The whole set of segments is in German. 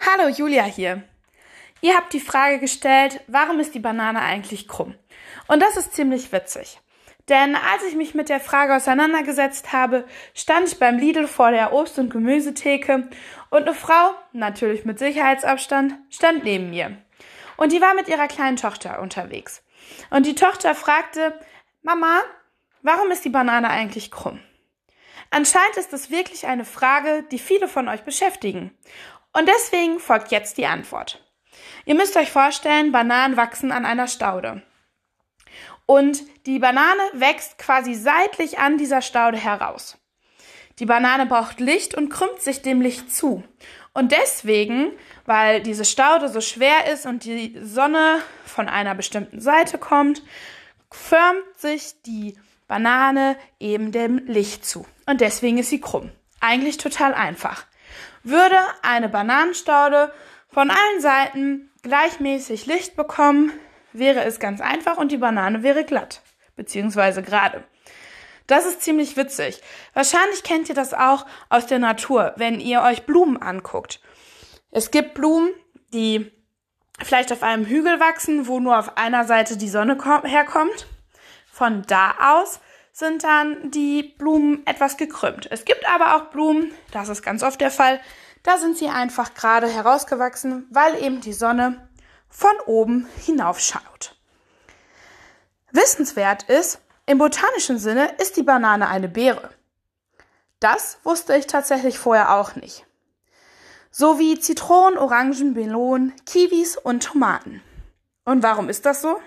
Hallo, Julia hier. Ihr habt die Frage gestellt, warum ist die Banane eigentlich krumm? Und das ist ziemlich witzig. Denn als ich mich mit der Frage auseinandergesetzt habe, stand ich beim Lidl vor der Obst- und Gemüsetheke und eine Frau, natürlich mit Sicherheitsabstand, stand neben mir. Und die war mit ihrer kleinen Tochter unterwegs. Und die Tochter fragte, Mama, warum ist die Banane eigentlich krumm? Anscheinend ist es wirklich eine Frage, die viele von euch beschäftigen. Und deswegen folgt jetzt die Antwort. Ihr müsst euch vorstellen, Bananen wachsen an einer Staude. Und die Banane wächst quasi seitlich an dieser Staude heraus. Die Banane braucht Licht und krümmt sich dem Licht zu. Und deswegen, weil diese Staude so schwer ist und die Sonne von einer bestimmten Seite kommt, förmt sich die Banane eben dem Licht zu. Und deswegen ist sie krumm. Eigentlich total einfach. Würde eine Bananenstaude von allen Seiten gleichmäßig Licht bekommen, wäre es ganz einfach und die Banane wäre glatt, beziehungsweise gerade. Das ist ziemlich witzig. Wahrscheinlich kennt ihr das auch aus der Natur, wenn ihr euch Blumen anguckt. Es gibt Blumen, die vielleicht auf einem Hügel wachsen, wo nur auf einer Seite die Sonne herkommt. Von da aus sind dann die Blumen etwas gekrümmt. Es gibt aber auch Blumen, das ist ganz oft der Fall, da sind sie einfach gerade herausgewachsen, weil eben die Sonne von oben hinaufschaut. Wissenswert ist, im botanischen Sinne ist die Banane eine Beere. Das wusste ich tatsächlich vorher auch nicht. So wie Zitronen, Orangen, Melonen, Kiwis und Tomaten. Und warum ist das so?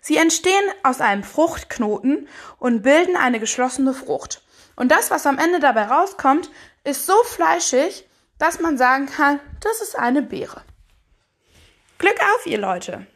Sie entstehen aus einem Fruchtknoten und bilden eine geschlossene Frucht. Und das, was am Ende dabei rauskommt, ist so fleischig, dass man sagen kann, das ist eine Beere. Glück auf, ihr Leute!